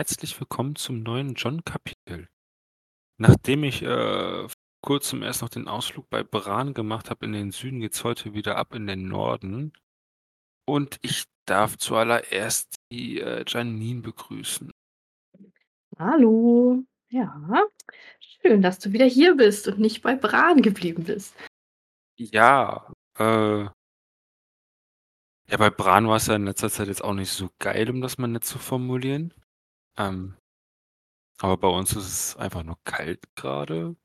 Herzlich willkommen zum neuen John-Kapitel. Nachdem ich äh, vor kurzem erst noch den Ausflug bei Bran gemacht habe in den Süden, geht's heute wieder ab in den Norden. Und ich darf zuallererst die äh, Janine begrüßen. Hallo. Ja, schön, dass du wieder hier bist und nicht bei Bran geblieben bist. Ja, äh, ja, bei Bran war es ja in letzter Zeit jetzt auch nicht so geil, um das mal nett zu formulieren. Ähm, aber bei uns ist es einfach nur kalt gerade.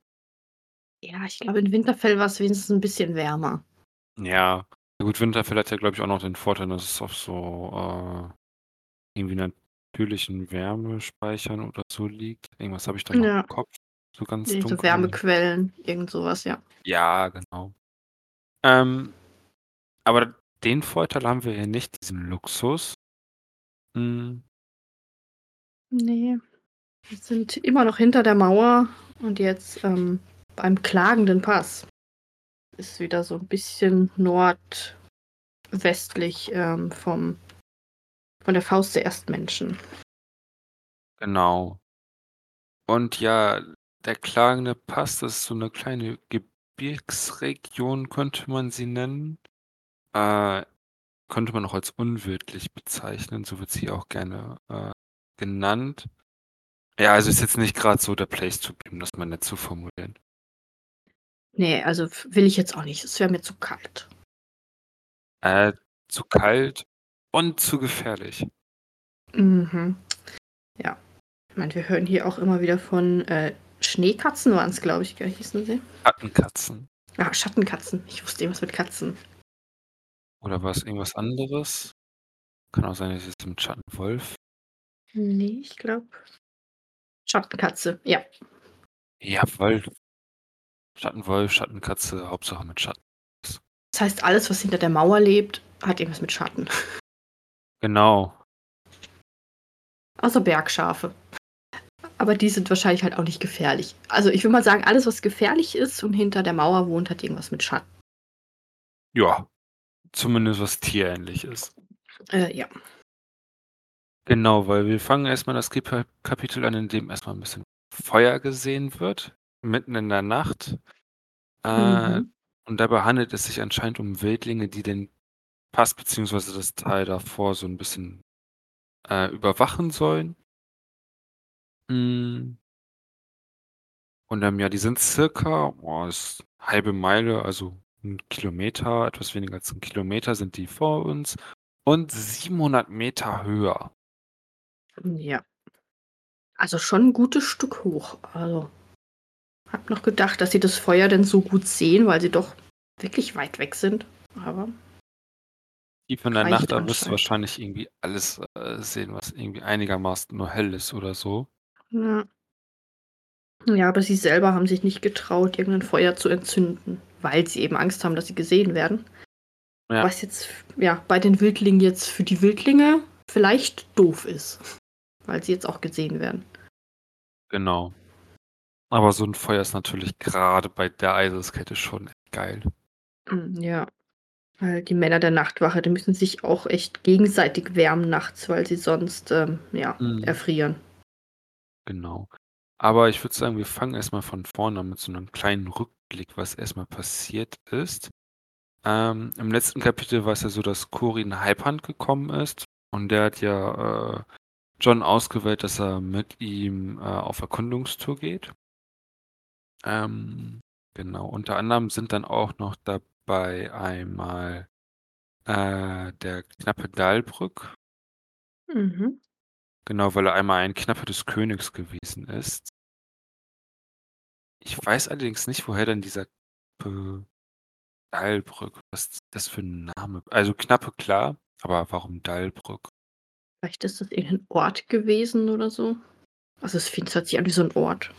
Ja, ich glaube, in Winterfell war es wenigstens ein bisschen wärmer. Ja, gut, Winterfell hat ja, glaube ich, auch noch den Vorteil, dass es auf so äh, irgendwie natürlichen Wärmespeichern oder so liegt. Irgendwas habe ich da noch Ja, im Kopf, so ganz so dunkel. Wärmequellen, irgend sowas, ja. Ja, genau. Ähm, aber den Vorteil haben wir hier nicht, diesen Luxus. Hm, Nee, wir sind immer noch hinter der Mauer und jetzt ähm, beim klagenden Pass. Ist wieder so ein bisschen nordwestlich ähm, vom, von der Faust der Erstmenschen. genau. Und ja, der klagende Pass, das ist so eine kleine Gebirgsregion, könnte man sie nennen. Äh, könnte man auch als unwirtlich bezeichnen, so wird sie auch gerne äh, genannt. Ja, also ist jetzt nicht gerade so der Place to be, um das mal nett zu formulieren. Nee, also will ich jetzt auch nicht. Es wäre mir zu kalt. Äh, zu kalt und zu gefährlich. Mhm. Ja. Ich meine, wir hören hier auch immer wieder von äh, Schneekatzen, waren es, glaube ich, hießen sie. Schattenkatzen. Ah, Schattenkatzen. Ich wusste irgendwas mit Katzen. Oder war es irgendwas anderes? Kann auch sein, dass es mit Schattenwolf. Nee, ich glaube. Schattenkatze, ja. Jawohl. Schattenwolf, Schattenkatze, Hauptsache mit Schatten. Das heißt, alles, was hinter der Mauer lebt, hat irgendwas mit Schatten. Genau. Außer Bergschafe. Aber die sind wahrscheinlich halt auch nicht gefährlich. Also ich würde mal sagen, alles, was gefährlich ist und hinter der Mauer wohnt, hat irgendwas mit Schatten. Ja. Zumindest was tierähnlich ist. Äh, ja. Genau, weil wir fangen erstmal das Kap- Kapitel an, in dem erstmal ein bisschen Feuer gesehen wird, mitten in der Nacht. Äh, Mhm. Und dabei handelt es sich anscheinend um Wildlinge, die den Pass beziehungsweise das Tal davor so ein bisschen äh, überwachen sollen. Mm. Und ähm, ja, die sind circa, boah, ist halbe Meile, also ein Kilometer, etwas weniger als ein Kilometer sind die vor uns und 700 Meter höher. Ja. Also schon ein gutes Stück hoch. Also hab noch gedacht, dass sie das Feuer denn so gut sehen, weil sie doch wirklich weit weg sind. Aber Tief in der Nacht, da wirst du wahrscheinlich irgendwie alles äh, sehen, was irgendwie einigermaßen nur hell ist oder so. ja. Ja, aber sie selber haben sich nicht getraut, irgendein Feuer zu entzünden, weil sie eben Angst haben, dass sie gesehen werden. Ja. Was jetzt ja bei den Wildlingen jetzt für die Wildlinge vielleicht doof ist, weil sie jetzt auch gesehen werden. Genau. Aber so ein Feuer ist natürlich gerade bei der Eiseskette schon echt geil. Mm, Ja. Weil die Männer der Nachtwache, die müssen sich auch echt gegenseitig wärmen nachts, weil sie sonst ähm, ja, Mhm. erfrieren. Genau. Aber ich würde sagen, wir fangen erstmal von vorne an mit so einem kleinen Rückblick, was erstmal passiert ist. Ähm, Im letzten Kapitel war es ja so, dass Corin Halbhand gekommen ist und der hat ja äh, John ausgewählt, dass er mit ihm äh, auf Erkundungstour geht. Ähm, genau, unter anderem sind dann auch noch dabei einmal äh, der knappe Dalbrück, Mhm. genau, weil er einmal ein Knappe des Königs gewesen ist. Ich weiß allerdings nicht, woher denn dieser Knappe Dalbrück, was das für ein Name? Also Knappe klar, aber warum Dalbrück? Vielleicht ist das irgendein Ort gewesen oder so. Also es fühlt sich an wie so ein Ort.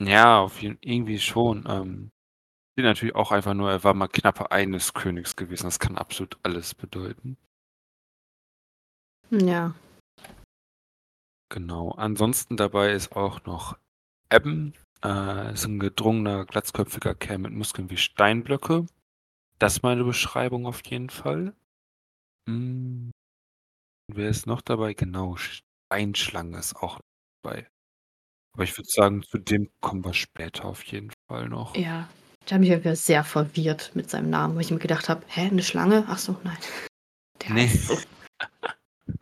Ja, auf jeden irgendwie schon. Ähm, natürlich auch einfach nur, er war mal Knappe eines Königs gewesen. Das kann absolut alles bedeuten. Ja. Genau. Ansonsten dabei ist auch noch Ebben. Äh, ist ein gedrungener, glatzköpfiger Kerl mit Muskeln wie Steinblöcke. Das ist meine Beschreibung auf jeden Fall. Hm. Wer ist noch dabei? Genau. Steinschlange ist auch dabei. Aber ich würde sagen, zu dem kommen wir später auf jeden Fall noch. Ja, der hat mich irgendwie sehr verwirrt mit seinem Namen, wo ich mir gedacht habe: „Hä, 'ne Schlange? Ach so, nein. Der Ne. heißt so.“ Ah.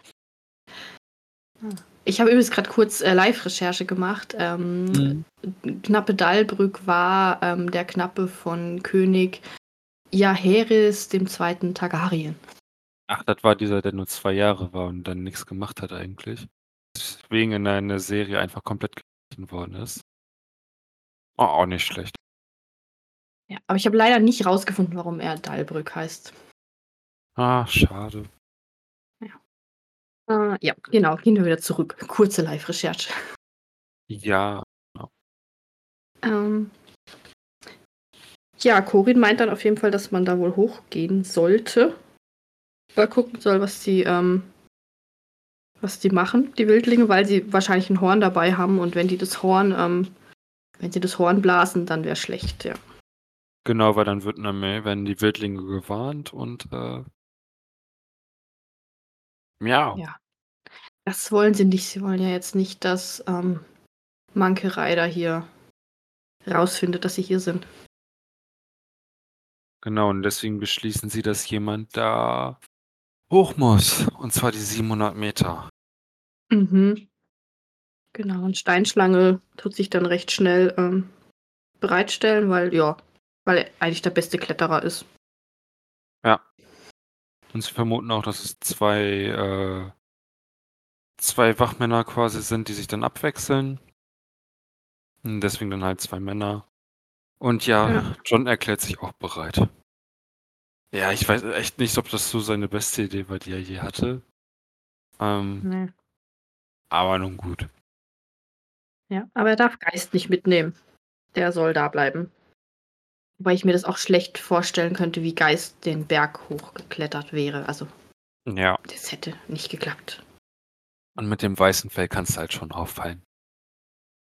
Ich habe übrigens grad kurz, äh, Live-Recherche gemacht. Ähm, Mhm. Knappe Dalbrück war, ähm, der Knappe von König Jaehaerys II. Targaryen. Ach, das war dieser, der nur 2 Jahre war und dann nix gemacht hat eigentlich. Deswegen in einer Serie einfach komplett gestrichen worden ist. War auch nicht schlecht. Ja, aber ich habe leider nicht rausgefunden, warum er Dalbrück heißt. Ah, schade. Ja. Äh, ja, genau, gehen wir wieder zurück. Kurze Live-Recherche. Ja, genau. Ähm. Ja, Corin meint dann auf jeden Fall, dass man da wohl hochgehen sollte. Mal gucken soll, was die, ähm was die machen, die Wildlinge, weil sie wahrscheinlich 'n Horn dabei haben und wenn die das Horn, ähm wenn sie das Horn blasen, dann wäre schlecht, ja. Genau, weil dann wird werden die Wildlinge gewarnt und, äh ja. Ja. Das wollen sie nicht. Sie wollen ja jetzt nicht, dass, ähm, Monkey Rider hier rausfindet, dass sie hier sind. Genau, und deswegen beschließen sie, dass jemand da hoch muss, und zwar die 700 Meter. Mhm. Genau, und Steinschlange tut sich dann recht schnell, ähm, bereitstellen, weil ja, weil er eigentlich der beste Kletterer ist. Ja. Und sie vermuten auch, dass es 2, äh 2 Wachmänner quasi sind, die sich dann abwechseln. Und deswegen dann halt 2 Männer. Und ja, Ja. Jon erklärt sich auch bereit. Ja, ich weiß echt nicht, ob das so seine beste Idee war, die er je hatte. Ähm Ne. aber nun gut. Ja, aber er darf Geist nicht mitnehmen. Der soll da bleiben. Wobei ich mir das auch schlecht vorstellen könnte, wie Geist den Berg hochgeklettert wäre. Also Ja. das hätte nicht geklappt. Und mit dem weißen Fell kannst du halt schon auffallen.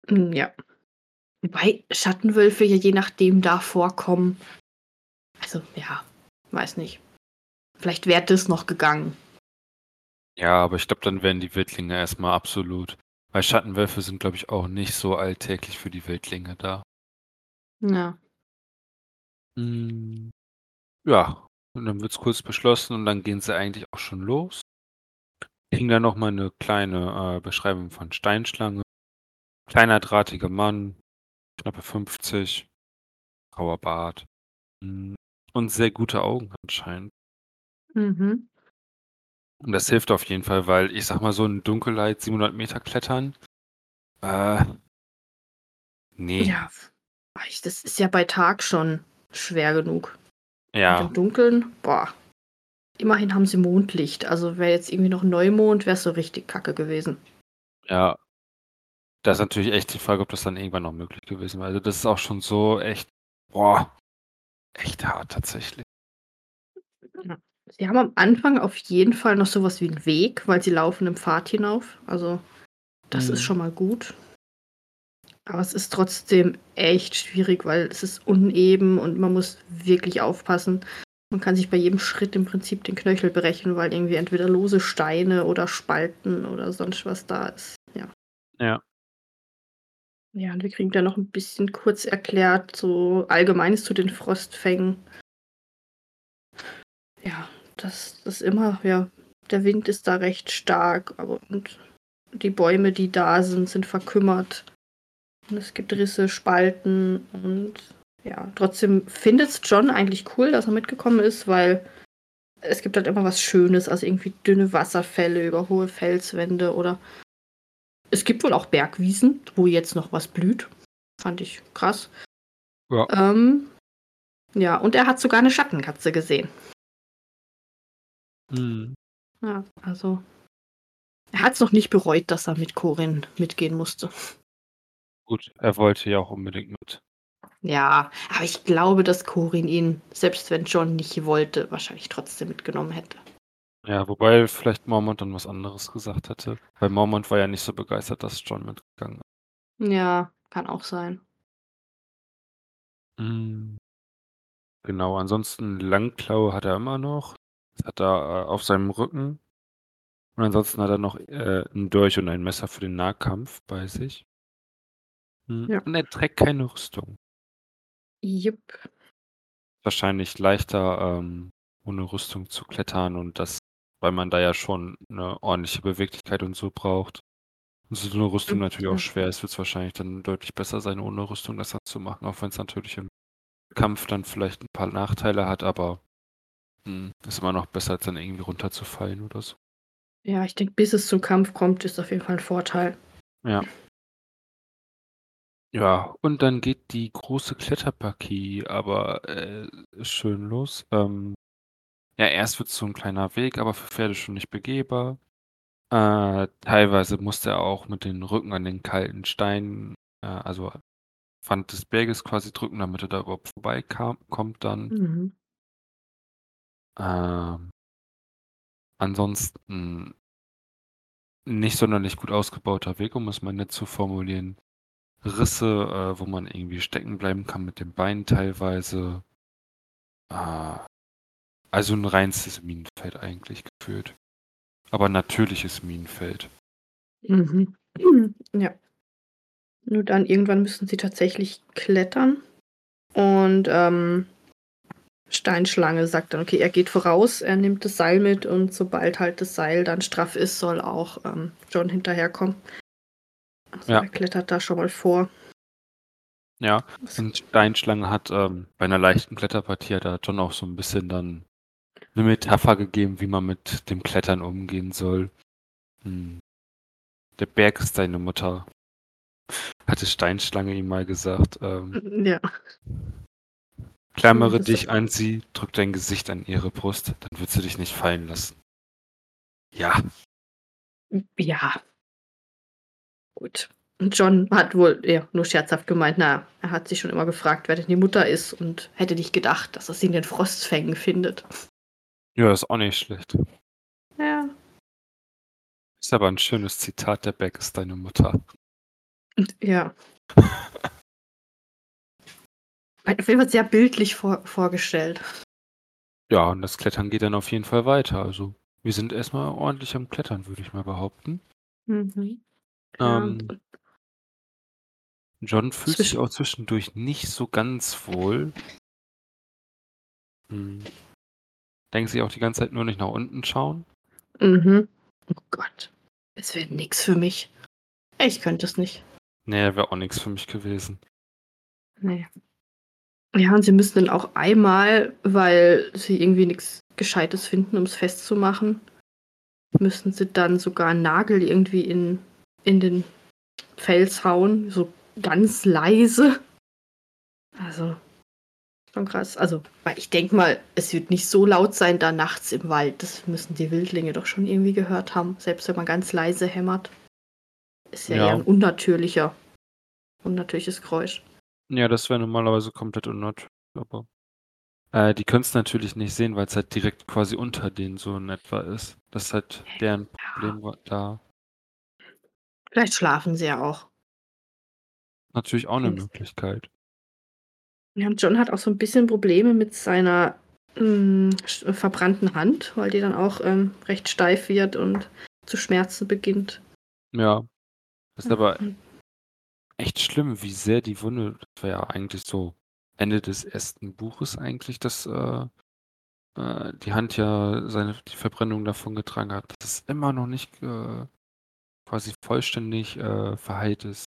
Hm, ja. Wobei Schattenwölfe ja je nachdem da vorkommen. Also, ja, weiß nicht. Vielleicht wäre das noch gegangen. Ja, aber ich glaube, dann wären die Wildlinge erst mal absolut weil Schattenwölfe sind, glaube ich, auch nicht so alltäglich für die Wildlinge da. Ja. Hm. Ja, und dann wird's kurz beschlossen und dann gehen sie eigentlich auch schon los. Kriegen dann noch mal 'ne kleine, äh, Beschreibung von Steinschlange. Kleiner, drahtiger Mann, knappe 50, grauer Bart, hm, und sehr gute Augen anscheinend. Mhm. Und das hilft auf jeden Fall, weil ich sage mal, so in Dunkelheit 700 Meter klettern, äh ne. Ja, das ist ja bei Tag schon schwer genug. Und Ja. im Dunkeln, boah. Immerhin haben sie Mondlicht. Also, wäre jetzt irgendwie noch Neumond, wäre es so richtig kacke gewesen. Ja. Da ist natürlich echt die Frage, ob das dann irgendwann noch möglich gewesen wäre. Also, das ist auch schon so echt boah, echt hart tatsächlich. Sie haben am Anfang auf jeden Fall noch so was wie 'n Weg, weil sie laufen 'nen Pfad hinauf. Also, das ist Mhm. schon mal gut. Aber es ist trotzdem echt schwierig, weil es ist uneben und man muss wirklich aufpassen. Man kann sich bei jedem Schritt im Prinzip den Knöchel brechen, weil irgendwie entweder lose Steine oder Spalten oder sonst was da ist, ja. Ja. Ja, und wir kriegen dann noch 'n bisschen kurz erklärt, so Allgemeines zu den Frostfängen. Ja, das ist immer ja, der Wind ist da recht stark, aber und die Bäume, die da sind, sind verkümmert. Und es gibt Risse, Spalten und ja, trotzdem findet's Jon eigentlich cool, dass er mitgekommen ist, weil es gibt halt immer was Schönes, also irgendwie dünne Wasserfälle über hohe Felswände oder es gibt wohl auch Bergwiesen, wo jetzt noch was blüht. Fand ich krass. Ja. Ähm, ja, und er hat sogar 'ne Schattenkatze gesehen. Mhm. Ja, also er hat's noch nicht bereut, dass er mit Corin mitgehen musste. Gut, er wollte ja auch unbedingt mit. Ja, aber ich glaube, dass Corin ihn, selbst wenn Jon nicht wollte, wahrscheinlich trotzdem mitgenommen hätte. Ja, wobei vielleicht Mormont dann was anderes gesagt hätte. Weil Mormont war ja nicht so begeistert, dass Jon mitgegangen ist. Ja, kann auch sein. Hm. Genau, ansonsten Langklaue hat er immer noch. Das hat er, äh, auf seinem Rücken. Und ansonsten hat er noch, äh, 'n Dolch und ein Messer für den Nahkampf bei sich. Hm, Ja. und er trägt keine Rüstung. Jipp. Wahrscheinlich leichter, ähm, ohne Rüstung zu klettern und das weil man da ja schon 'ne ordentliche Beweglichkeit und so braucht. Und so 'ne Rüstung natürlich auch schwer ist, wird's wahrscheinlich dann deutlich besser sein, ohne Rüstung das dann zu machen, auch wenn's natürlich im Kampf dann vielleicht 'n paar Nachteile hat, aber, hm, ist immer noch besser, als dann irgendwie runterzufallen oder so. Ja, ich denke, bis es zum Kampf kommt, ist auf jeden Fall 'n Vorteil. Ja. Ja, und dann geht die große Kletterpartie aber, äh, schön los. Ähm, ja, erst wird's so 'n kleiner Weg, aber für Pferde schon nicht begehbar. Äh, teilweise musste er auch mit den Rücken an den kalten Stein, äh, also Wand des Berges quasi drücken, damit er da überhaupt vorbeikam kommt dann. Mhm. Ähm ansonsten nicht sonderlich gut ausgebauter Weg, um es mal nett zu formulieren. Risse, äh, wo man irgendwie stecken bleiben kann mit den Beinen teilweise. Ah, also 'n reinstes Minenfeld eigentlich gefühlt. Aber natürliches Minenfeld. Mhm. Ja. Nur dann irgendwann müssen sie tatsächlich klettern und, ähm, Steinschlange sagt dann: „Okay, er geht voraus, er nimmt das Seil mit und sobald halt das Seil dann straff ist, soll auch, ähm, Jon hinterherkommen.“ Also, Ja. er klettert da schon mal vor. Ja, und Steinschlange hat, ähm bei 'ner leichten Kletterpartie er Jon auch so 'n bisschen dann 'ne Metapher gegeben, wie man mit dem Klettern umgehen soll. Hm. „Der Berg ist deine Mutter“, hatte Steinschlange ihm mal gesagt, ähm Hm, ja. „Klammere dich an sie, drück dein Gesicht an ihre Brust, dann wird sie dich nicht fallen lassen.“ Ja. Ja. Gut. Und Jon hat wohl eher nur scherzhaft gemeint, na ja, er hat sich schon immer gefragt, wer denn die Mutter ist und hätte nicht gedacht, dass er sie in den Frostfängen findet. Ja, ist auch nicht schlecht. Ja. Ist aber 'n schönes Zitat: „Der Berg ist deine Mutter.“ Und ja. Auf jeden Fall sehr bildlich vor vorgestellt. Ja, und das Klettern geht dann auf jeden Fall weiter. Also, wir sind erst mal ordentlich am Klettern, würde ich mal behaupten. Mhm. Ähm Jon fühlt sich auch zwischendurch nicht so ganz wohl. Hm. Denkt sich auch die ganze Zeit nur nicht nach unten schauen. Mhm. Oh Gott, es wäre nix für mich. Ich könnte es nicht. Ne, wäre auch nix für mich gewesen. Ne. Ja, und sie müssen dann auch einmal, weil sie irgendwie nix Gescheites finden, um's festzumachen müssen sie dann sogar 'n Nagel irgendwie in in den Fels hauen, so ganz leise. Also, schon krass. Also, weil ich denke mal, es wird nicht so laut sein da nachts im Wald. Das müssen die Wildlinge doch schon irgendwie gehört haben, selbst wenn man ganz leise hämmert. Ist ja eher 'n Ja. unnatürlicher unnatürliches Geräusch. Ja, das wäre normalerweise komplett unnatürlich, aber äh, die können's natürlich nicht sehen, weil's halt direkt quasi unter denen so in etwa ist. Das ist halt deren Ja. Problem wa da. Vielleicht schlafen sie ja auch. Natürlich auch 'ne Find's Möglichkeit. Ja, und Jon hat auch so 'n bisschen Probleme mit seiner, hm, sch verbrannten Hand, weil die dann auch, ähm, recht steif wird und zu schmerzen beginnt. Ja. Ist aber echt schlimm, wie sehr die Wunde das war ja eigentlich so Ende des 1. Buches eigentlich, dass, äh, äh, die Hand ja seine die Verbrennung davongetragen hat, dass es immer noch nicht, äh, quasi vollständig, äh, verheilt ist.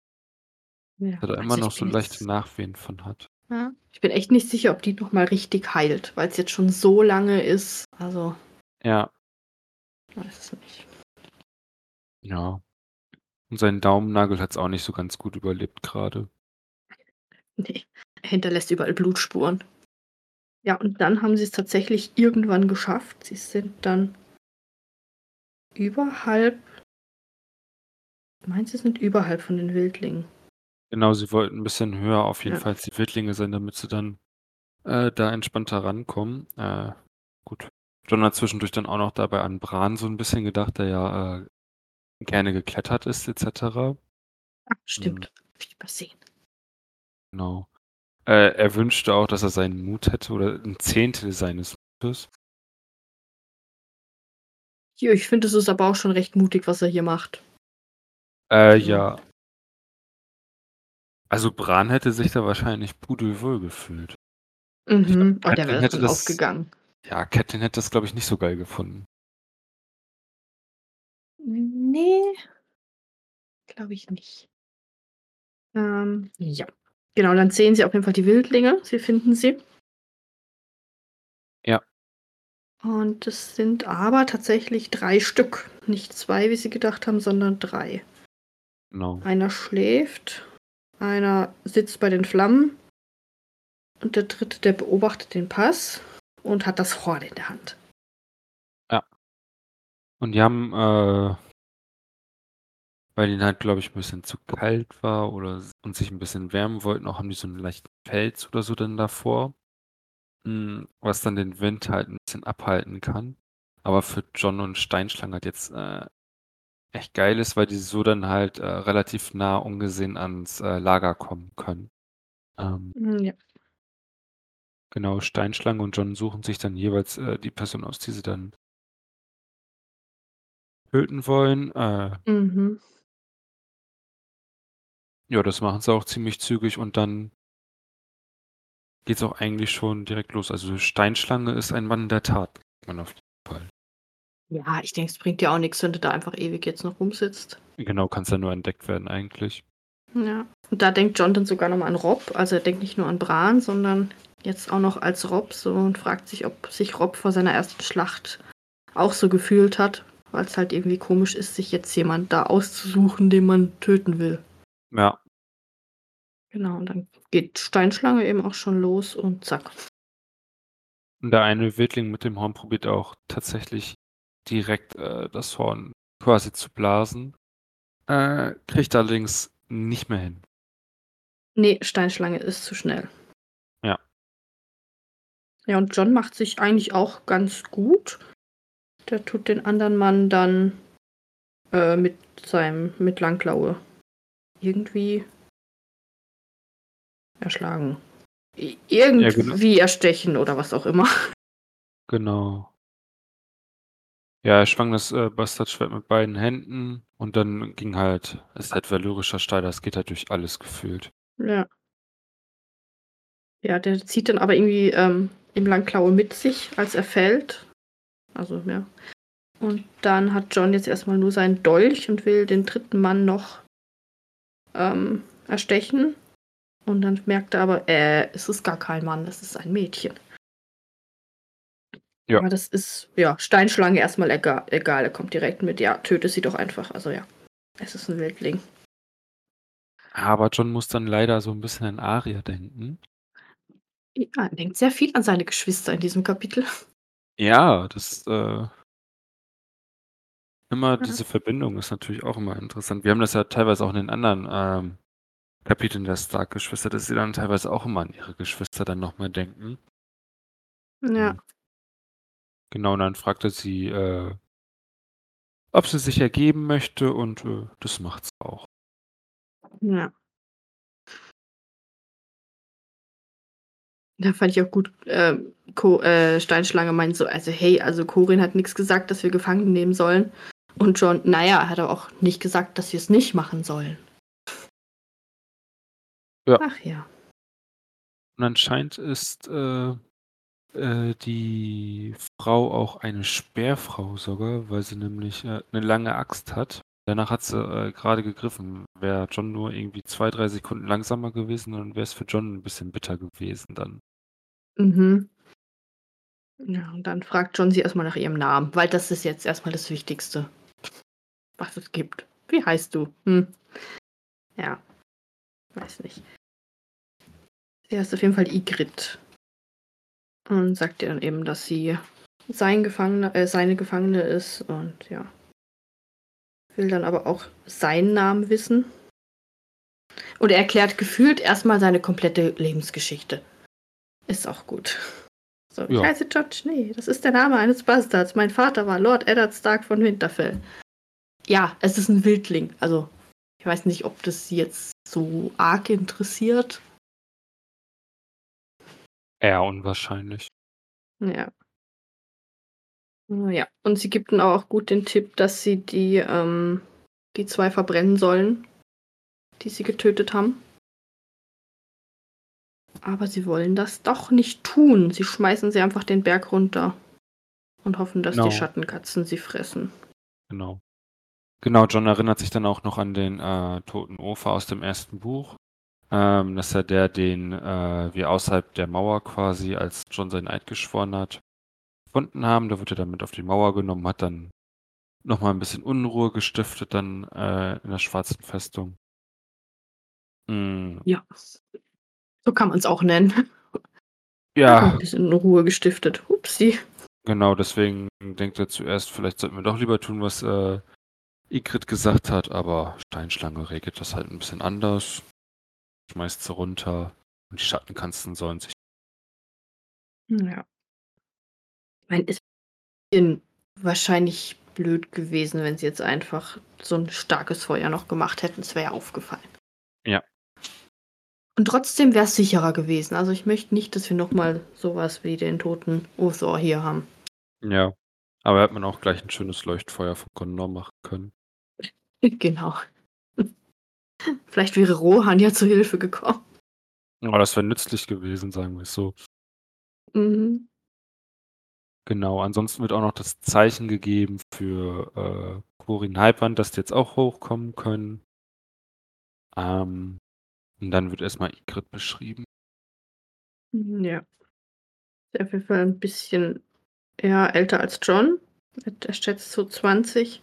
Ja, Er da immer noch so leichte Nachwehen von hat. Ja. Ich bin echt nicht sicher, ob die noch mal richtig heilt, weil's jetzt schon so lange ist. Also Ja. weiß es nicht. Ja. Und sein Daumennagel hat's auch nicht so ganz gut überlebt grade. Ne, er hinterlässt überall Blutspuren. Ja, und dann haben sie's tatsächlich irgendwann geschafft. Sie sind dann überhalb meine, sie sind überhalb von den Wildlingen. Genau, sie wollten 'n bisschen höher auf jeden Ja. Fall als die Wildlinge sein, damit sie dann, äh, da entspannter rankommen. Äh, gut. Jon hat zwischendurch dann auch noch dabei an Bran so 'n bisschen gedacht, der ja, äh, gerne geklettert ist et cetera. Ach, Mhm. stimmt. Habe ich übersehen. Genau. Äh, er wünschte auch, dass er seinen Mut hätte oder 'n Zehntel seines Mutes. Ja, ich finde, es ist aber auch schon recht mutig, was er hier macht. Äh, Also ja. Also Bran hätte sich da wahrscheinlich pudelwohl gefühlt. Mhm. Oh, der wäre hätte voll das aufgegangen. ja, Catelyn hätte das, glaube ich, nicht so geil gefunden. Ne. Glaube ich nicht. Ähm, ja. Genau, dann sehen sie auf jeden Fall die Wildlinge. Sie finden sie. Ja. Und es sind aber tatsächlich 3 Stück. Nicht 2, wie sie gedacht haben, sondern 3. Genau. Einer schläft, einer sitzt bei den Flammen und der dritte, der beobachtet den Pass und hat das Horn in der Hand. Ja. Und die haben, äh weil ihnen halt, glaube ich, 'n bisschen zu kalt war oder und sich 'n bisschen wärmen wollten auch, haben die so 'n leichten Pelz oder so dann davor. Hm, was dann den Wind halt 'n bisschen abhalten kann. Aber für Jon und Steinschlange halt jetzt, äh, echt geil ist, weil die so dann halt, äh, relativ nah ungesehen ans, äh, Lager kommen können. Ähm Hm, ja. Genau, Steinschlange und Jon suchen sich dann jeweils, äh, die Person aus, die sie dann töten wollen. Äh Mhm. Ja, das machen sie auch ziemlich zügig und dann geht's auch eigentlich schon direkt los. Also Steinschlange ist ein Mann der Tat, man auf Fall. Ja, ich denke, es bringt dir auch nix, wenn du da einfach ewig jetzt noch rumsitzt. Genau, kannst ja nur entdeckt werden eigentlich. Ja. Und da denkt Jon dann sogar noch mal an Robb. Also, er denkt nicht nur an Bran, sondern jetzt auch noch als Robb so und fragt sich, ob sich Robb vor seiner ersten Schlacht auch so gefühlt hat, weil's halt irgendwie komisch ist, sich jetzt jemand da auszusuchen, den man töten will. Ja. Genau, und dann geht Steinschlange eben auch schon los und zack. Und der eine Wildling mit dem Horn probiert auch tatsächlich direkt, äh, das Horn quasi zu blasen. Äh, kriegt allerdings nicht mehr hin. Ne, Steinschlange ist zu schnell. Ja. Ja, und Jon macht sich eigentlich auch ganz gut. Der tut den anderen Mann dann, äh, mit seinem mit Langklaue irgendwie erschlagen. I Ja, genau. irgendwie erstechen oder was auch immer. Genau. Ja, er schwang das, äh, Bastardschwert mit beiden Händen und dann ging halt ist halt valyrischer Stahl, das geht halt durch alles gefühlt. Ja. Ja, der zieht dann aber irgendwie, ähm, eben Langklaue mit sich, als er fällt. Also, ja. Und dann hat Jon jetzt erst mal nur seinen Dolch und will den dritten Mann noch ähm, erstechen. Und dann merkt er aber, äh, es ist gar kein Mann, es ist ein Mädchen. Ja. Aber das ist, ja, Steinschlange erst mal ega egal, er kommt direkt mit: „Ja, töte sie doch einfach.“ Also, ja, es ist 'n Wildling. Aber Jon muss dann leider so 'n bisschen an Arya denken. Ja, er denkt sehr viel an seine Geschwister in diesem Kapitel. Ja, das, äh immer Ja. diese Verbindung ist natürlich auch immer interessant. Wir haben das ja teilweise auch in den anderen, ähm, Kapiteln der Stark-Geschwister, dass sie dann teilweise auch immer an ihre Geschwister dann noch mal denken. Ja. Genau, und dann fragt er sie, äh ob sie sich ergeben möchte und, äh, das macht sie auch. Ja. Ja, fand ich auch gut, Ko äh, Steinschlange meint so: „Also, hey, also Qorin hat nix gesagt, dass wir Gefangene nehmen sollen.“ Und Jon: „Na ja, hat er auch nicht gesagt, dass wir's nicht machen sollen.“ Ja. Ach ja. Und anscheinend ist, äh, äh, die Frau auch eine Speerfrau sogar, weil sie nämlich, äh, 'ne lange Axt hat. Danach hat sie, äh, grade gegriffen. Wäre Jon nur irgendwie 2, 3 Sekunden langsamer gewesen, dann wär's für Jon 'n bisschen bitter gewesen dann. Mhm. Ja, und dann fragt Jon sie erst mal nach ihrem Namen, weil das ist jetzt erst mal das Wichtigste, was es gibt. „Wie heißt du?“ Hm. Ja. Weiß nicht. Sie heißt auf jeden Fall Ygritte. Und sagt ihr dann eben, dass sie sein Gefangener äh, seine Gefangene ist und ja. Will dann aber auch seinen Namen wissen. Und er erklärt gefühlt erst mal seine komplette Lebensgeschichte. Ist auch gut. So: „Ich Ja. heiße Jon Schnee. Das ist der Name eines Bastards. Mein Vater war Lord Eddard Stark von Winterfell.“ Ja, es ist 'n Wildling. Also, ich weiß nicht, ob das sie jetzt so arg interessiert. Eher unwahrscheinlich. Ja. Ja, und sie gibt ihnen auch gut den Tipp, dass sie die, ähm, die zwei verbrennen sollen, die sie getötet haben. Aber sie wollen das doch nicht tun. Sie schmeißen sie einfach den Berg runter und hoffen, dass Genau. die Schattenkatzen sie fressen. Genau. Genau, John erinnert sich dann auch noch an den äh, toten Ofer aus dem ersten Buch. Ähm, dass er der, den äh, wir außerhalb der Mauer quasi, als John seinen Eid geschworen hat, gefunden haben. Da wird er dann mit auf die Mauer genommen, hat dann nochmal ein bisschen Unruhe gestiftet dann äh, in der schwarzen Festung. Mm, Ja. So kann man es auch nennen. ja, Ein bisschen Ruhe gestiftet. Upsi. genau, deswegen denkt er zuerst, vielleicht sollten wir doch lieber tun, was äh, Igrit gesagt hat, aber Steinschlange regelt das halt ein bisschen anders. Schmeißt sie runter und die Schattenkatzen sollen sich. Ja. Ich meine, es wäre wahrscheinlich blöd gewesen, wenn sie jetzt einfach so ein starkes Feuer noch gemacht hätten. Es wäre ja aufgefallen. Ja. Und trotzdem wäre es sicherer gewesen. Also ich möchte nicht, dass wir nochmal sowas wie den toten Uthor hier haben. Ja. Aber hätte man auch gleich ein schönes Leuchtfeuer von Gondor machen können. genau. Vielleicht wäre Rohan ja zu Hilfe gekommen. Aber das wäre nützlich gewesen, sagen wir es so. Mhm. Genau, ansonsten wird auch noch das Zeichen gegeben für äh, Corin Halpern, dass die jetzt auch hochkommen können. Ähm, und dann wird erstmal Igrit beschrieben. Ja. Ist auf jeden Fall ein bisschen ja, älter als John. Er schätzt so 20.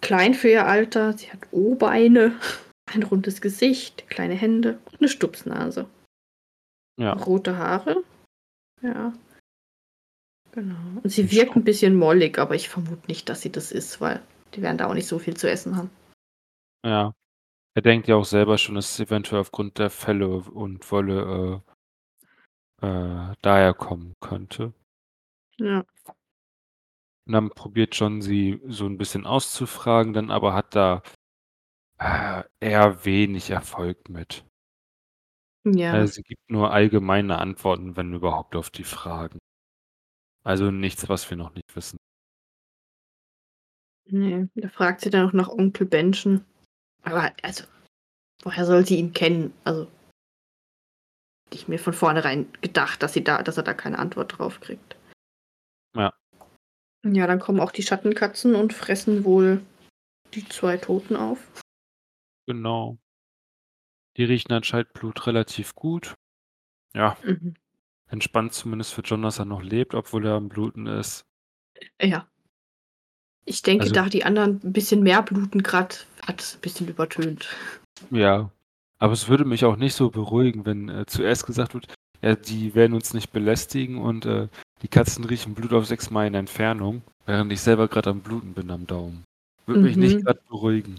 Klein für ihr Alter. Sie hat O-Beine, ein rundes Gesicht, kleine Hände und eine Stupsnase. Ja, Rote Haare. Ja. Genau. Und sie wirkt ein bisschen mollig, aber ich vermute nicht, dass sie das ist, weil die werden da auch nicht so viel zu essen haben. ja. Er denkt ja auch selber schon, dass es eventuell aufgrund der Fälle und Wolle äh, äh, daher kommen könnte. Ja. Und dann probiert John sie so ein bisschen auszufragen, dann aber hat da äh, eher wenig Erfolg mit. Ja. Also sie gibt nur allgemeine Antworten, wenn überhaupt, auf die Fragen. Also nichts, was wir noch nicht wissen. Nee, da fragt sie dann auch nach Onkel Benchen. Aber, also, woher soll sie ihn kennen? Also, hätte ich mir von vornherein gedacht, dass, sie da, dass er da keine Antwort drauf kriegt. Ja. Ja, dann kommen auch die Schattenkatzen und fressen wohl die zwei Toten auf. Genau. Die riechen anscheinend Blut relativ gut. Ja, Mhm. entspannt zumindest für John, dass er noch lebt, obwohl er am Bluten ist. Ja. Ich denke, Also- da die anderen ein bisschen mehr bluten gerade, hat es ein bisschen übertönt. Ja. Aber es würde mich auch nicht so beruhigen, wenn äh, zuerst gesagt wird, ja, die werden uns nicht belästigen und äh, die Katzen riechen Blut auf sechs Meilen Entfernung, während ich selber gerade am Bluten bin am Daumen. Würde mich nicht Mhm. gerade beruhigen.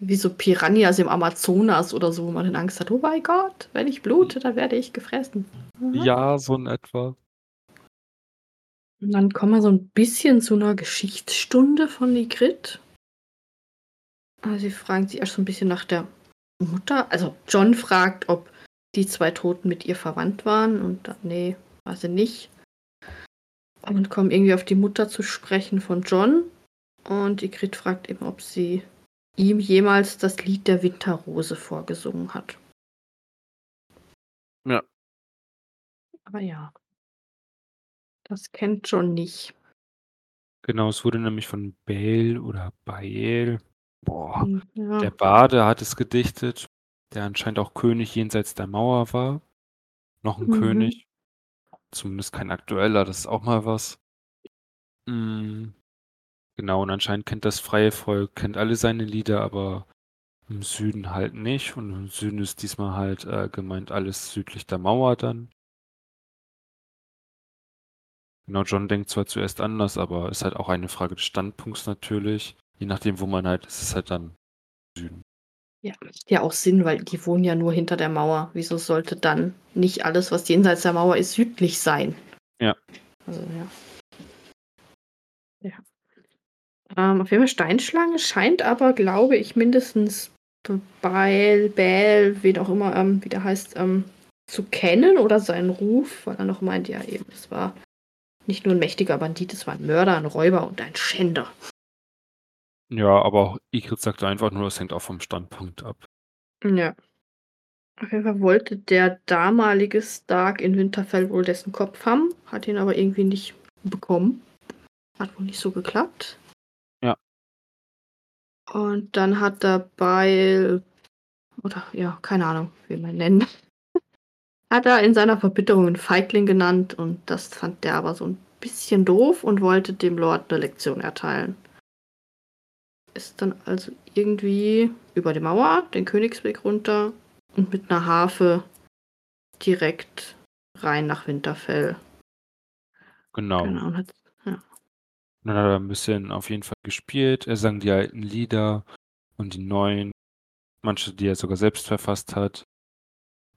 Wie so Piranhas im Amazonas oder so, wo man dann Angst hat, oh mein Gott, wenn ich blute, dann werde ich gefressen. Ja, so in etwa. Und dann kommen wir so ein bisschen zu einer Geschichtsstunde von Nigrit. Also sie fragen sich erst so ein bisschen nach der Mutter. Also John fragt, ob die zwei Toten mit ihr verwandt waren. Und dann, nee, sie nicht. Und kommen irgendwie auf die Mutter zu sprechen von John. Und Igrit fragt eben, ob sie ihm jemals das Lied der Winterrose vorgesungen hat. Ja. Aber ja. Das kennt John nicht. Genau, es wurde nämlich von Bale oder Bael, boah, Hm, Ja. der Bade hat es gedichtet, der anscheinend auch König jenseits der Mauer war. Noch ein Mhm. König. Zumindest kein aktueller, das ist auch mal was. Mm, Genau, und anscheinend kennt das freie Volk, kennt alle seine Lieder, aber im Süden halt nicht. Und im Süden ist diesmal halt äh, gemeint alles südlich der Mauer dann. Genau, John denkt zwar zuerst anders, aber ist halt auch eine Frage des Standpunkts natürlich. Je nachdem, wo man halt ist, ist es halt dann Süden. Ja, macht ja auch Sinn, weil die wohnen ja nur hinter der Mauer. Wieso sollte dann nicht alles, was jenseits der Mauer ist, südlich sein? Ja. Also, ja. Ja. Ähm, auf jeden Fall Steinschlange scheint aber, glaube ich, mindestens Beil, Bäl, wen auch immer, ähm, wie der heißt, ähm, zu kennen oder seinen Ruf, weil er noch meint, ja eben, es war nicht nur ein mächtiger Bandit, es war ein Mörder, ein Räuber und ein Schänder. Ja, aber auch Ygritte sagte einfach nur, es hängt auch vom Standpunkt ab. Ja. Auf jeden Fall wollte der damalige Stark in Winterfell wohl dessen Kopf haben, hat ihn aber irgendwie nicht bekommen. Hat wohl nicht so geklappt. Ja. Und dann hat dabei, oder ja, keine Ahnung, wie man nennen, hat er in seiner Verbitterung einen Feigling genannt und das fand der aber so ein bisschen doof und wollte dem Lord eine Lektion erteilen. Ist dann also irgendwie über die Mauer, den Königsweg runter und mit einer Harfe direkt rein nach Winterfell. Genau. Genau. Hat, ja. Dann hat er ein bisschen auf jeden Fall gespielt. Er sang die alten Lieder und die neuen, manche, die er sogar selbst verfasst hat.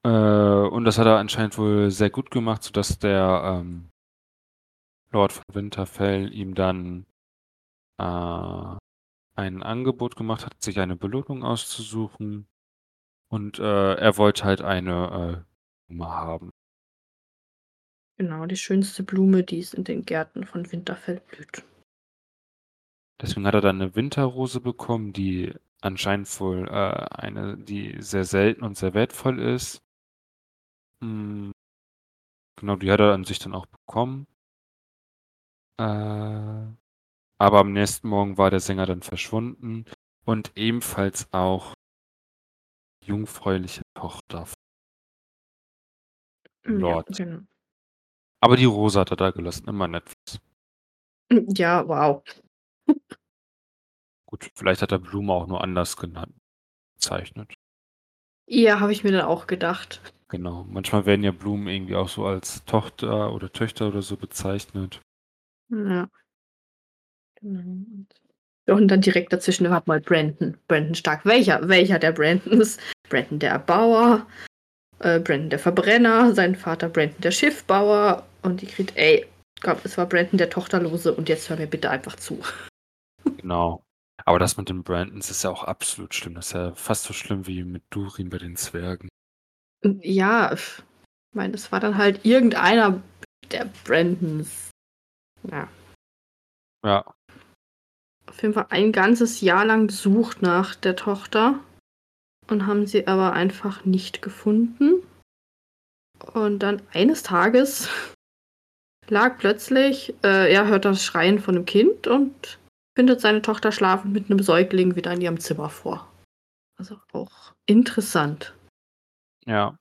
Äh, und das hat er anscheinend wohl sehr gut gemacht, sodass der ähm, Lord von Winterfell ihm dann äh, ein Angebot gemacht hat, sich eine Belohnung auszusuchen. Und äh, er wollte halt eine äh, Blume haben. Genau, die schönste Blume, die es in den Gärten von Winterfell blüht. Deswegen hat er dann eine Winterrose bekommen, die anscheinend wohl äh, eine, die sehr selten und sehr wertvoll ist. Hm, genau, die hat er an sich dann auch bekommen. Äh, aber am nächsten Morgen war der Sänger dann verschwunden und ebenfalls auch die jungfräuliche Tochter von Ja, Lord. genau. Aber die Rose hat er da gelassen, immer nett. Ja, wow. Gut, vielleicht hat er Blume auch nur anders genannt, bezeichnet. Ja, habe ich mir dann auch gedacht. Genau. Manchmal werden ja Blumen irgendwie auch so als Tochter oder Töchter oder so bezeichnet. Ja. Genau. Und dann direkt dazwischen war mal Brandon. Brandon Stark. Welcher? Welcher der Brandons? Brandon der Erbauer, äh, Brandon der Verbrenner, sein Vater Brandon der Schiffbauer und die kriegt, ey, glaub, es war Brandon der Tochterlose und jetzt hör mir bitte einfach zu. Genau. Aber das mit den Brandons ist ja auch absolut schlimm. Das ist ja fast so schlimm wie mit Durin bei den Zwergen. Ja, ich meine, es war dann halt irgendeiner der Brandons. Ja. Ja, Auf jeden Fall ein ganzes Jahr lang gesucht nach der Tochter und haben sie aber einfach nicht gefunden. Und dann eines Tages lag plötzlich, äh, er hört das Schreien von einem Kind und findet seine Tochter schlafend mit einem Säugling wieder in ihrem Zimmer vor. Also auch interessant. ja.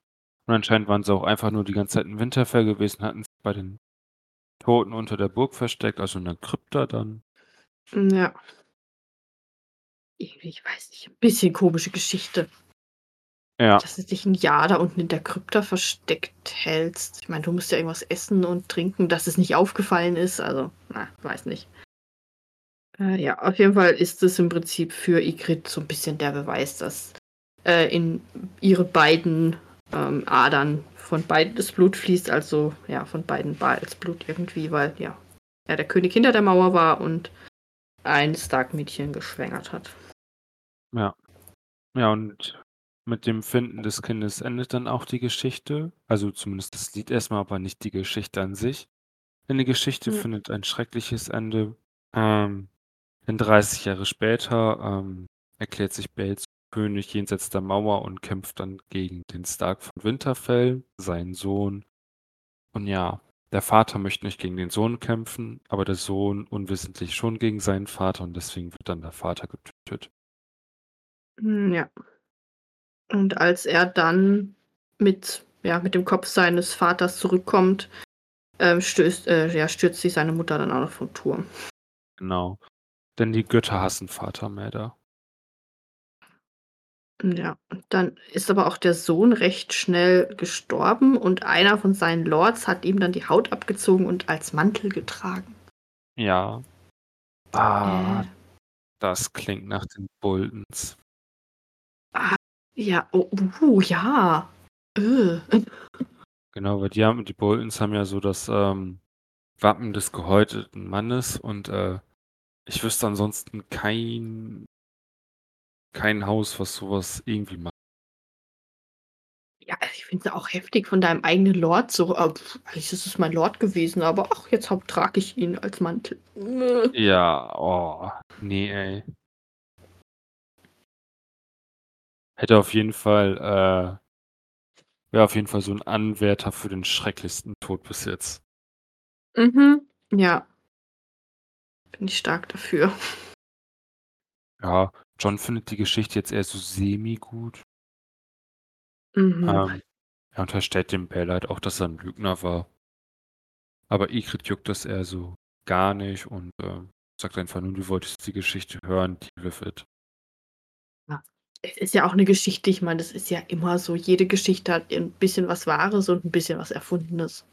Und anscheinend waren sie auch einfach nur die ganze Zeit in Winterfell gewesen, hatten sich bei den Toten unter der Burg versteckt, also in der Krypta dann. Ja. Irgendwie, ich weiß nicht, ein bisschen komische Geschichte. Ja, Dass du dich ein Jahr da unten in der Krypta versteckt hältst. Ich meine, du musst ja irgendwas essen und trinken, dass es nicht aufgefallen ist. Also, na, weiß nicht. Äh, ja, auf jeden Fall ist es im Prinzip für Ygritte so ein bisschen der Beweis, dass äh, in ihre beiden ähm, Adern von beiden das Blut fließt. Also, ja, von beiden Baals Blut irgendwie, weil, ja, er der König hinter der Mauer war und ein Stark-Mädchen geschwängert hat. ja. Ja, und mit dem Finden des Kindes endet dann auch die Geschichte. Also zumindest das Lied erstmal, aber nicht die Geschichte an sich. Denn die Geschichte Ja. findet ein schreckliches Ende. Ähm, denn 30 Jahre später ähm, erklärt sich zum König jenseits der Mauer und kämpft dann gegen den Stark von Winterfell, seinen Sohn. Und ja, der Vater möchte nicht gegen den Sohn kämpfen, aber der Sohn unwissentlich schon gegen seinen Vater und deswegen wird dann der Vater getötet. Hm, Ja. Und als er dann mit, ja, mit dem Kopf seines Vaters zurückkommt, ähm, stößt, äh, ja, stürzt sich seine Mutter dann auch noch vom Turm. Genau. Denn die Götter hassen Vater Mäder. Ja, und dann ist aber auch der Sohn recht schnell gestorben und einer von seinen Lords hat ihm dann die Haut abgezogen und als Mantel getragen. Ja. Ah, Äh, das klingt nach den Boltons. ja, oh, uh, ja. Äh. Genau, weil die haben, die Boltons haben ja so das ähm, Wappen des gehäuteten Mannes und äh, ich wüsste ansonsten kein, kein Haus, was sowas irgendwie macht. Ja, also ich finde es auch heftig von deinem eigenen Lord so, äh, eigentlich ist es mein Lord gewesen, aber ach, jetzt trage ich ihn als Mantel. Ja, oh, ne, ey. Hätte auf jeden Fall, äh wäre auf jeden Fall so 'n Anwärter für den schrecklichsten Tod bis jetzt. Mhm, ja. Bin ich stark dafür. Ja, Jon findet die Geschichte jetzt eher so semi-gut. Mhm. Ähm, er unterstellt dem Bell halt auch, dass er 'n Lügner war. Aber Ygritte juckt das eher so gar nicht und, äh, sagt einfach nur: „Du wolltest die Geschichte hören, deal with it.“ Ja. Es ist ja auch 'ne Geschichte, ich meine, das ist ja immer so. Jede Geschichte hat 'n bisschen was Wahres und 'n bisschen was Erfundenes.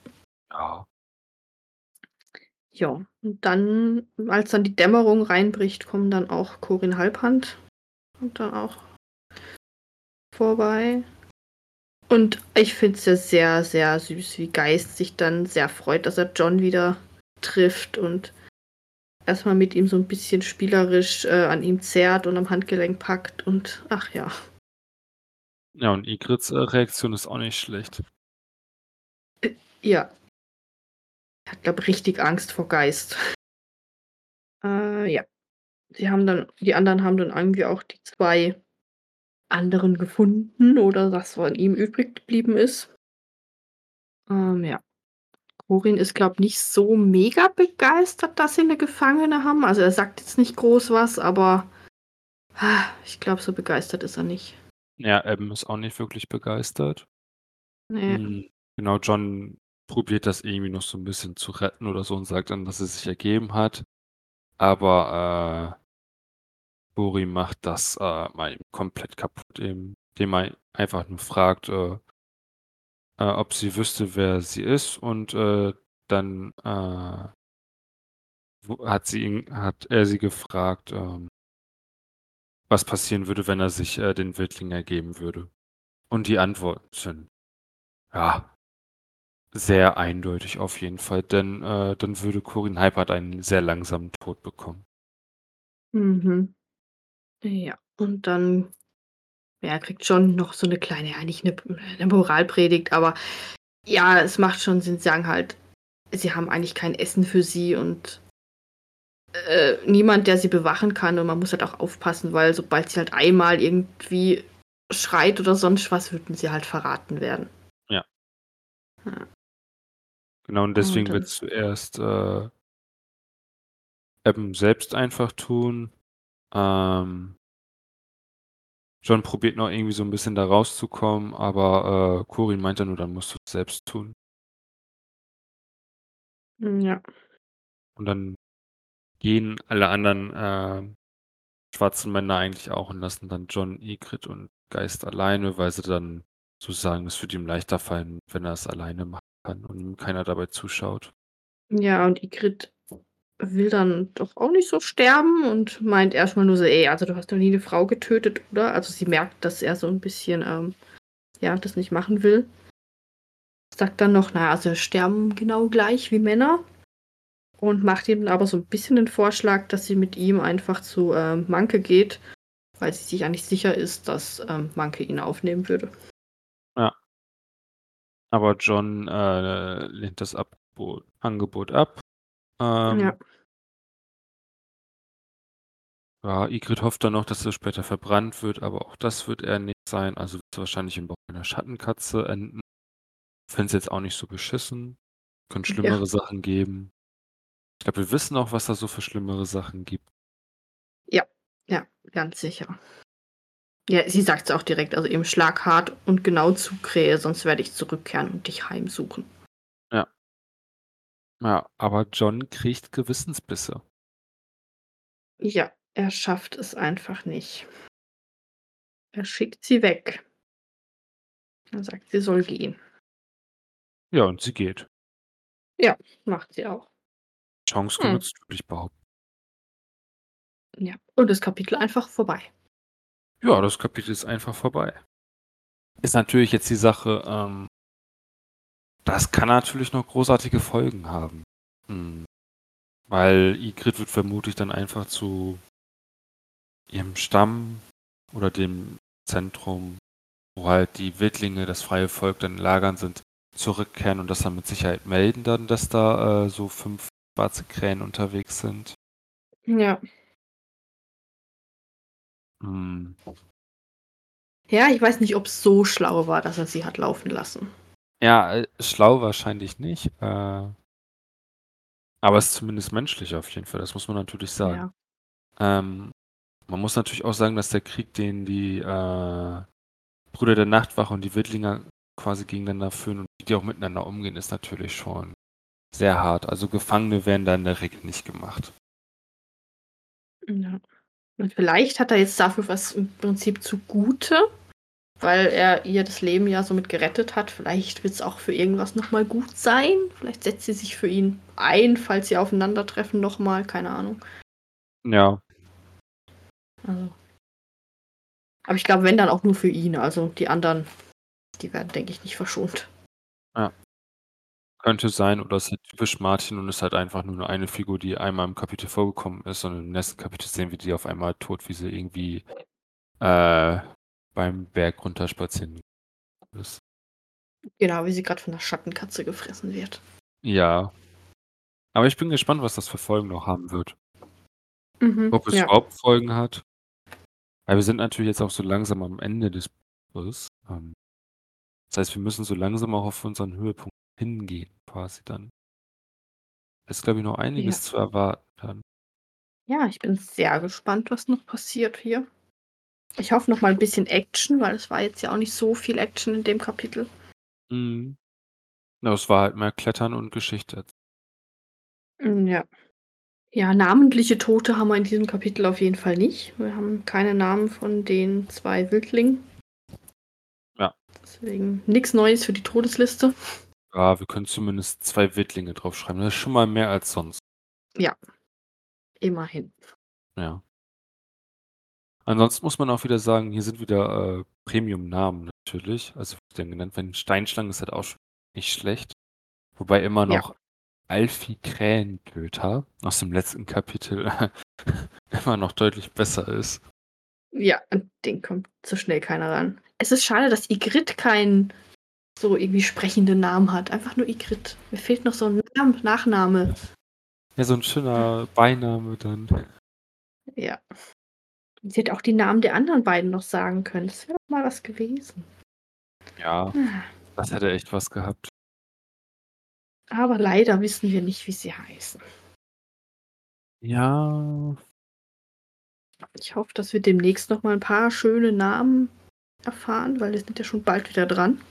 Ja. Ja, und dann, als dann die Dämmerung reinbricht, kommen dann auch Qorin Halbrand kommt dann auch vorbei. Und ich finde es ja sehr, sehr süß, wie Geist sich dann sehr freut, dass er Jon wieder trifft und erst mal mit ihm so 'n bisschen spielerisch, äh, an ihm zerrt und am Handgelenk packt und ach ja. Ja, und Ygrittes, äh, Reaktion ist auch nicht schlecht. Äh, ja. Er hat, glaube richtig Angst vor Geist. Äh, ja. Sie haben dann die anderen haben dann irgendwie auch die 2 anderen gefunden oder was von ihm übrig geblieben ist. Ähm, ja. Qorin ist, glaube nicht so mega begeistert, dass sie 'ne Gefangene haben. Also, er sagt jetzt nicht groß was, aber ich glaube, so begeistert ist er nicht. Ja, Abben ist auch nicht wirklich begeistert. Ne. Hm, genau, Jon probiert das irgendwie noch so 'n bisschen zu retten oder so und sagt dann, dass es sich ergeben hat. Aber, äh Bori macht das, äh, mal komplett kaputt, indem er einfach nur fragt, äh äh, ob sie wüsste, wer sie ist und, äh, dann, äh hat sie ihn hat er sie gefragt, ähm was passieren würde, wenn er sich, äh, den Wildling ergeben würde. Und die Antworten sind, ja sehr eindeutig auf jeden Fall, denn, äh, dann würde Qorin Halbrand einen sehr langsamen Tod bekommen. Mhm. Ja, und dann, ja, kriegt Jon noch so 'ne kleine ja, nicht 'ne 'ne Moralpredigt, aber ja, es macht schon Sinn. Sie sagen halt, sie haben eigentlich kein Essen für sie und äh, niemand, der sie bewachen kann und man muss halt auch aufpassen, weil sobald sie halt einmal irgendwie schreit oder sonst was, würden sie halt verraten werden. Ja. Ja. Genau, und Und deswegen dann wird's zuerst, äh Abben selbst einfach tun. Ähm Jon probiert noch irgendwie so 'n bisschen da rauszukommen, aber, äh, Qorin meint dann nur: „Dann musst du's selbst tun.“ Hm, ja. Und dann gehen alle anderen, ähm, schwarzen Männer eigentlich auch und lassen dann Jon, Ygritte und Geist alleine, weil sie dann so sagen, es wird ihm leichter fallen, wenn er's alleine machen kann und ihm keiner dabei zuschaut. Ja, und Ygritte will dann doch auch nicht so sterben und meint erst mal nur so: „Ey, also, du hast noch nie 'ne Frau getötet, oder?“ Also, sie merkt, dass er so 'n bisschen, ähm, ja, das nicht machen will. Sagt dann noch: „Na ja, also, sterben genau gleich wie Männer.“ Und macht ihm aber so 'n bisschen den Vorschlag, dass sie mit ihm einfach zu, ähm, Manke geht, weil sie sich eigentlich sicher ist, dass, ähm, Manke ihn aufnehmen würde. Ja. Aber Jon, äh, lehnt das Abbo Angebot ab. Ja. Ähm Ja, Ygritte hofft dann noch, dass er später verbrannt wird, aber auch das wird er nicht sein. Also, wird's wahrscheinlich im Bauch einer Schattenkatze enden. Fände es jetzt auch nicht so beschissen. Könnte Ja. schlimmere Sachen geben. Ich glaube, wir wissen auch, was da so für schlimmere Sachen gibt. Ja, ja, ganz sicher. Ja, sie sagt's auch direkt, also eben: „Schlag hart und genau zu, Krähe, sonst werde ich zurückkehren und dich heimsuchen.“ Ja. Ja, aber Jon kriegt Gewissensbisse. Ja, er schafft es einfach nicht. Er schickt sie weg. Er sagt, sie soll gehen. Ja, und sie geht. Ja, macht sie auch. Chance Hm. genutzt, würde ich behaupten. Ja, und das Kapitel einfach vorbei. Ja, das Kapitel ist einfach vorbei. Ist natürlich jetzt die Sache, ähm das kann natürlich noch großartige Folgen haben. Hm, weil Ygritte wird vermutlich dann einfach zu ihrem Stamm oder dem Zentrum wo halt die Wildlinge, das freie Volk dann in Lagern sind, zurückkehren und das dann mit Sicherheit melden dann, dass da äh, so fünf schwarze Krähen unterwegs sind. Ja. Hm. Ja, ich weiß nicht, ob es so schlau war, dass er sie hat laufen lassen. Ja, äh, schlau wahrscheinlich nicht. Äh, aber es ist zumindest menschlich auf jeden Fall, das muss man natürlich sagen. Ja. Ähm, man muss natürlich auch sagen, dass der Krieg, den die äh, Brüder der Nachtwache und die Wildlinger quasi gegeneinander führen und die auch miteinander umgehen, ist natürlich schon sehr hart. Also Gefangene werden da in der Regel nicht gemacht. Ja. Und vielleicht hat er jetzt dafür was im Prinzip zugute, weil er ihr das Leben ja somit gerettet hat. Vielleicht wird es auch für irgendwas nochmal gut sein. Vielleicht setzt sie sich für ihn ein, falls sie aufeinandertreffen nochmal. Keine Ahnung. Ja. Also. Aber ich glaube, wenn dann auch nur für ihn. Also die anderen, die werden, denke ich, nicht verschont. Ja. Könnte sein, oder es ist halt typisch Martin und ist halt einfach nur eine Figur, die einmal im Kapitel vorgekommen ist und im nächsten Kapitel sehen wir die auf einmal tot, wie sie irgendwie äh, beim Berg runterspazieren ist. Genau, wie sie gerade von der Schattenkatze gefressen wird. Ja. Aber ich bin gespannt, was das für Folgen noch haben wird. Mhm, Ob es ja. überhaupt Folgen hat. Weil wir sind natürlich jetzt auch so langsam am Ende des Buches. Ähm, das heißt, wir müssen so langsam auch auf unseren Höhepunkt hingehen, quasi dann. Es ist, glaube ich, noch einiges Ja. zu erwarten dann. Ja, ich bin sehr gespannt, was noch passiert hier. Ich hoffe noch mal ein bisschen Action, weil es war jetzt ja auch nicht so viel Action in dem Kapitel. Mhm. Ja, es war halt mehr Klettern und Geschichte. Mm, Ja. Ja, namentliche Tote haben wir in diesem Kapitel auf jeden Fall nicht. Wir haben keine Namen von den zwei Wildlingen. Ja. Deswegen nichts Neues für die Todesliste. Ja, wir können zumindest zwei Wildlinge draufschreiben. Das ist schon mal mehr als sonst. Ja. Immerhin. Ja. Ansonsten muss man auch wieder sagen, hier sind wieder äh, Premium-Namen natürlich. Also wie denn genannt werden. Steinschlange ist halt auch schon nicht schlecht. Wobei immer Ja. noch Alfie Krähentöter aus dem letzten Kapitel immer noch deutlich besser ist. Ja, an den kommt so schnell keiner ran. Es ist schade, dass Igrit keinen so irgendwie sprechenden Namen hat. Einfach nur Igrit. Mir fehlt noch so ein Nam Nachname. Ja, so ein schöner Beiname dann. Ja. Sie hätte auch die Namen der anderen beiden noch sagen können. Das wäre doch mal was gewesen. Ja, Ah. das hätte echt was gehabt. Aber leider wissen wir nicht, wie sie heißen. Ja, Ich hoffe, dass wir demnächst noch mal ein paar schöne Namen erfahren, weil wir sind ja schon bald wieder dran.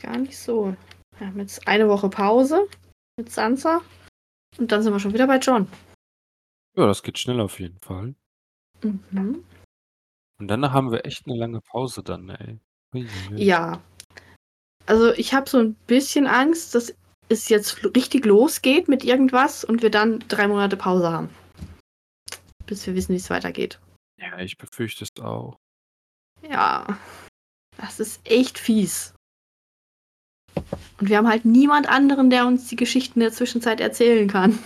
Gar nicht so. Wir haben jetzt eine Woche Pause mit Sansa und dann sind wir schon wieder bei John. ja, das geht schnell auf jeden Fall. Mhm. Und danach haben wir echt eine lange Pause dann, ey. Ja. Also ich habe so ein bisschen Angst, dass es jetzt richtig losgeht mit irgendwas und wir dann drei Monate Pause haben. Bis wir wissen, wie es weitergeht. Ja, ich befürchte es auch. Ja. Das ist echt fies. Und wir haben halt niemand anderen, der uns die Geschichten der Zwischenzeit erzählen kann.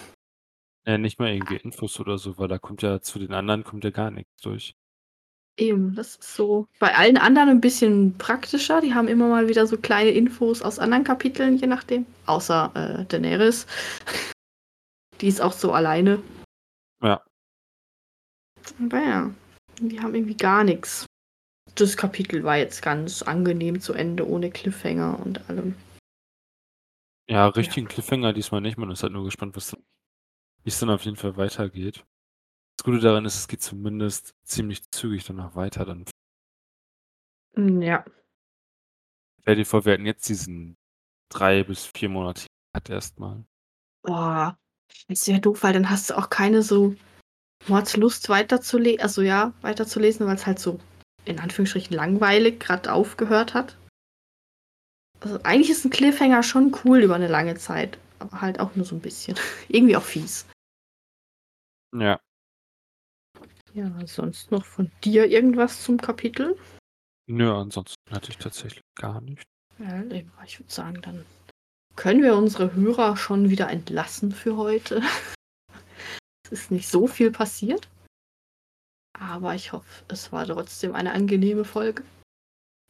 Ja, nicht mal irgendwie Infos oder so, weil da kommt ja zu den anderen kommt ja gar nichts durch. Eben, das ist so bei allen anderen ein bisschen praktischer. Die haben immer mal wieder so kleine Infos aus anderen Kapiteln, je nachdem. Außer äh, Daenerys. Die ist auch so alleine. Ja. Aber ja, die haben irgendwie gar nichts. Das Kapitel war jetzt ganz angenehm zu Ende, ohne Cliffhanger und allem. Ja, richtigen Cliffhanger diesmal nicht. Man ist halt nur gespannt, was dann- wie es dann auf jeden Fall weitergeht. Das Gute daran ist, es geht zumindest ziemlich zügig danach weiter. Dann Mm, Ja, stell dir vor, wir hätten jetzt diesen drei bis vier Monate hat erstmal. boah, ist ja doof, weil dann hast du auch keine so Mordslust weiterzulesen, also ja, weiterzulesen, weil es halt so in Anführungsstrichen langweilig gerade aufgehört hat. Also eigentlich ist ein Cliffhanger schon cool über eine lange Zeit, aber halt auch nur so ein bisschen. Irgendwie auch fies. Ja. Ja, sonst noch von dir irgendwas zum Kapitel? Nö, ansonsten hatte ich tatsächlich gar nicht. Ja, ich würde sagen, dann können wir unsere Hörer schon wieder entlassen für heute. es ist nicht so viel passiert. Aber ich hoffe, es war trotzdem eine angenehme Folge.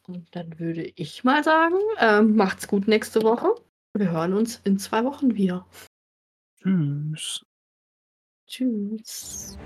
Und dann würde ich mal sagen, ähm, macht's gut nächste Woche. Wir hören uns in zwei Wochen wieder. Tschüss. Tschüss.